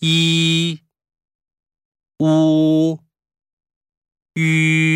一、乌、吁。